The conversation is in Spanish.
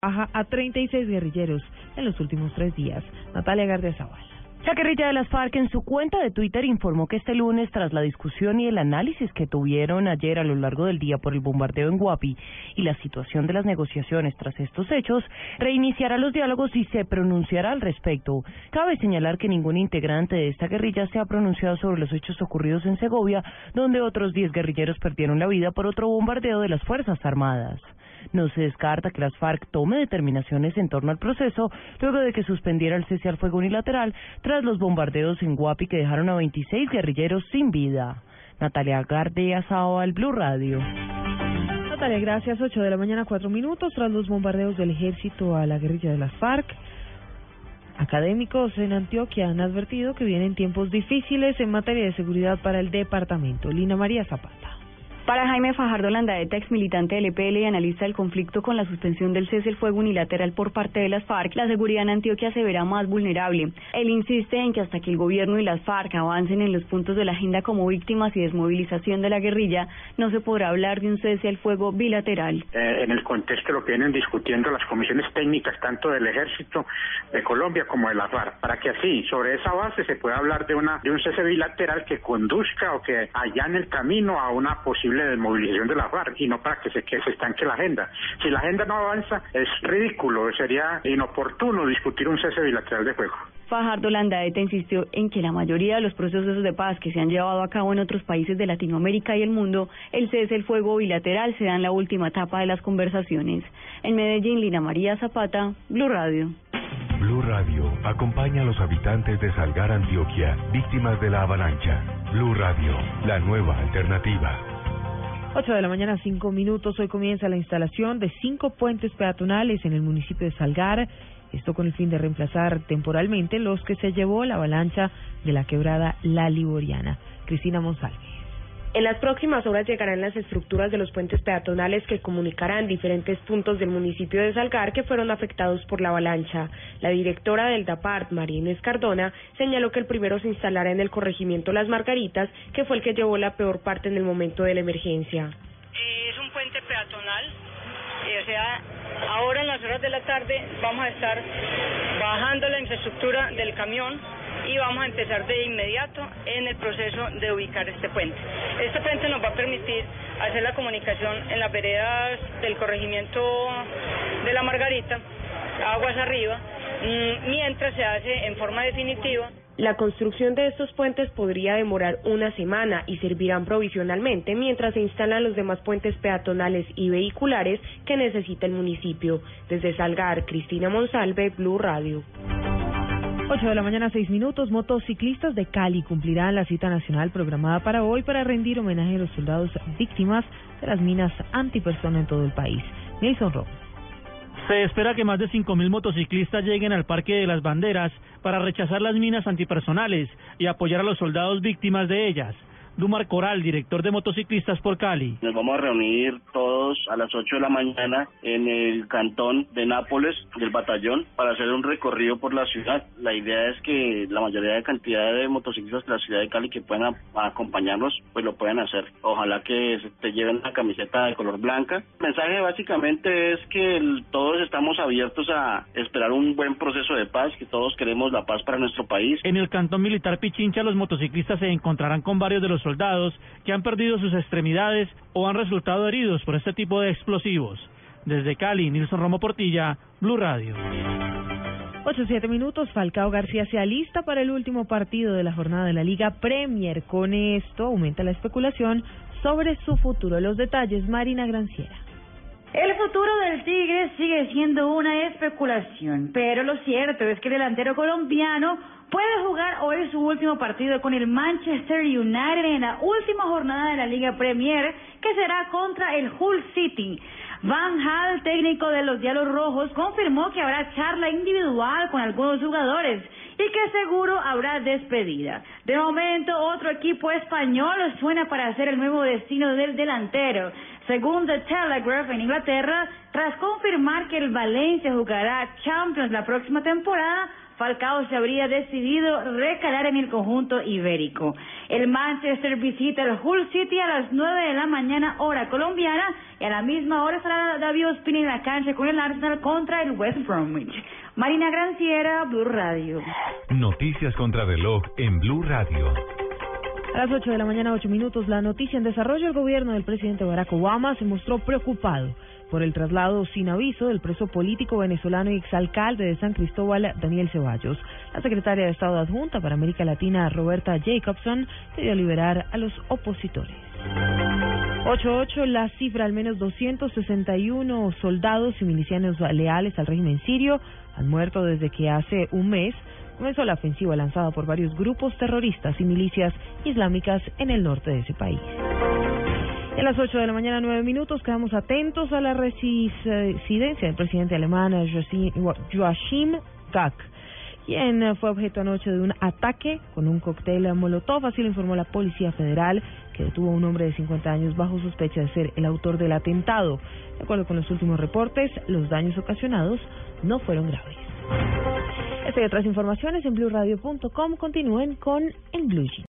baja a 36 guerrilleros en los últimos tres días. Natalia Gardiazabal. La guerrilla de las FARC en su cuenta de Twitter informó que este lunes, tras la discusión y el análisis que tuvieron ayer a lo largo del día por el bombardeo en Guapi y la situación de las negociaciones tras estos hechos, reiniciará los diálogos y se pronunciará al respecto. Cabe señalar que ningún integrante de esta guerrilla se ha pronunciado sobre los hechos ocurridos en Segovia, donde otros 10 guerrilleros perdieron la vida por otro bombardeo de las Fuerzas Armadas. No se descarta que las FARC tome determinaciones en torno al proceso luego de que suspendiera el cese al fuego unilateral tras los bombardeos en Guapi que dejaron a 26 guerrilleros sin vida. Natalia Gardea al Blue Radio. Natalia, gracias. 8 de la mañana, 4 minutos. Tras los bombardeos del ejército a la guerrilla de las FARC, académicos en Antioquia han advertido que vienen tiempos difíciles en materia de seguridad para el departamento. Lina María Zapata. Para Jaime Fajardo Landaeta, ex militante del EPL y analista del conflicto con la suspensión del cese el fuego unilateral por parte de las FARC, la seguridad en Antioquia se verá más vulnerable. Él insiste en que hasta que el gobierno y las FARC avancen en los puntos de la agenda como víctimas y desmovilización de la guerrilla, no se podrá hablar de un cese al fuego bilateral. Eh, en el contexto lo que vienen discutiendo las comisiones técnicas tanto del Ejército de Colombia como de las FARC, para que así, sobre esa base, se pueda hablar de, una, de un cese bilateral que conduzca o que allane el camino a una posible de movilización de la FARC y no para que se, que se estanque la agenda. Si la agenda no avanza, es ridículo, sería inoportuno discutir un cese bilateral de fuego. Fajardo Landaeta insistió en que la mayoría de los procesos de paz que se han llevado a cabo en otros países de Latinoamérica y el mundo, el cese del fuego bilateral se da en la última etapa de las conversaciones. En Medellín, Lina María Zapata, Blue Radio. Blue Radio acompaña a los habitantes de Salgar, Antioquia, víctimas de la avalancha. Blue Radio, la nueva alternativa. 8 de la mañana, 5 minutos. Hoy comienza la instalación de cinco puentes peatonales en el municipio de Salgar. Esto con el fin de reemplazar temporalmente los que se llevó la avalancha de la quebrada La Liboriana. Cristina Monsalve. En las próximas horas llegarán las estructuras de los puentes peatonales que comunicarán diferentes puntos del municipio de Salgar que fueron afectados por la avalancha. La directora del DAPART, María Inés Cardona, señaló que el primero se instalará en el corregimiento Las Margaritas, que fue el que llevó la peor parte en el momento de la emergencia. Eh, es un puente peatonal, eh, o sea, ahora en las horas de la tarde vamos a estar bajando la infraestructura del camión y vamos a empezar de inmediato en el proceso de ubicar este puente. Este puente nos va a permitir hacer la comunicación en las veredas del corregimiento de la Margarita, aguas arriba, mm, mientras se hace en forma definitiva. La construcción de estos puentes podría demorar una semana y servirán provisionalmente mientras se instalan los demás puentes peatonales y vehiculares que necesita el municipio. Desde Salgar, Cristina Monsalve, Blue Radio. 8 de la mañana, 6 minutos. Motociclistas de Cali cumplirán la cita nacional programada para hoy para rendir homenaje a los soldados víctimas de las minas antipersona en todo el país. Nelson Rojas. Se espera que más de 5.000 motociclistas lleguen al Parque de las Banderas para rechazar las minas antipersonales y apoyar a los soldados víctimas de ellas. Dumar Coral, director de motociclistas por Cali. Nos vamos a reunir todos a las 8 de la mañana en el cantón de Nápoles del batallón para hacer un recorrido por la ciudad. La idea es que la mayoría de cantidad de motociclistas de la ciudad de Cali que puedan acompañarnos, pues lo puedan hacer. Ojalá que te lleven una camiseta de color blanca. El mensaje básicamente es que todos estamos abiertos a esperar un buen proceso de paz, que todos queremos la paz para nuestro país. En el cantón militar Pichincha los motociclistas se encontrarán con varios de los soldados que han perdido sus extremidades o han resultado heridos por este tipo de explosivos. Desde Cali, Nilson Romo Portilla, Blue Radio. 8 7 minutos, Falcao García se alista para el último partido de la jornada de la Liga Premier. Con esto aumenta la especulación sobre su futuro. Los detalles, Marina Granciera. El futuro del Tigre sigue siendo una especulación, pero lo cierto es que el delantero colombiano puede jugar hoy su último partido con el Manchester United en la última jornada de la Liga Premier, que será contra el Hull City. Van Hal, técnico de los Diablos Rojos, confirmó que habrá charla individual con algunos jugadores y que seguro habrá despedida. De momento, otro equipo español suena para ser el nuevo destino del delantero. Según The Telegraph en Inglaterra, tras confirmar que el Valencia jugará Champions la próxima temporada, Falcao se habría decidido recalar en el conjunto ibérico. El Manchester visita el Hull City a las 9 de la mañana, hora colombiana, y a la misma hora estará David Ospina en la cancha con el Arsenal contra el West Bromwich. Marina Granciera, Blue Radio. Noticias contra reloj en Blue Radio. Las 8 de la mañana, 8 minutos, la noticia en desarrollo. El gobierno del presidente Barack Obama se mostró preocupado por el traslado sin aviso del preso político venezolano y exalcalde de San Cristóbal, Daniel Ceballos. La secretaria de Estado adjunta para América Latina, Roberta Jacobson, pidió liberar a los opositores. 8-8, la cifra, al menos 261 soldados y milicianos leales al régimen sirio han muerto desde que hace un mes comenzó la ofensiva lanzada por varios grupos terroristas y milicias islámicas en el norte de ese país. A las 8 de la mañana, 9 minutos, quedamos atentos a la residencia del presidente alemán Joachim Gauck, quien fue objeto anoche de un ataque con un cóctel molotov, así lo informó la Policía Federal, que detuvo a un hombre de 50 años bajo sospecha de ser el autor del atentado. De acuerdo con los últimos reportes, los daños ocasionados no fueron graves. Esta y otras informaciones en blueradio.com continúen con el Blue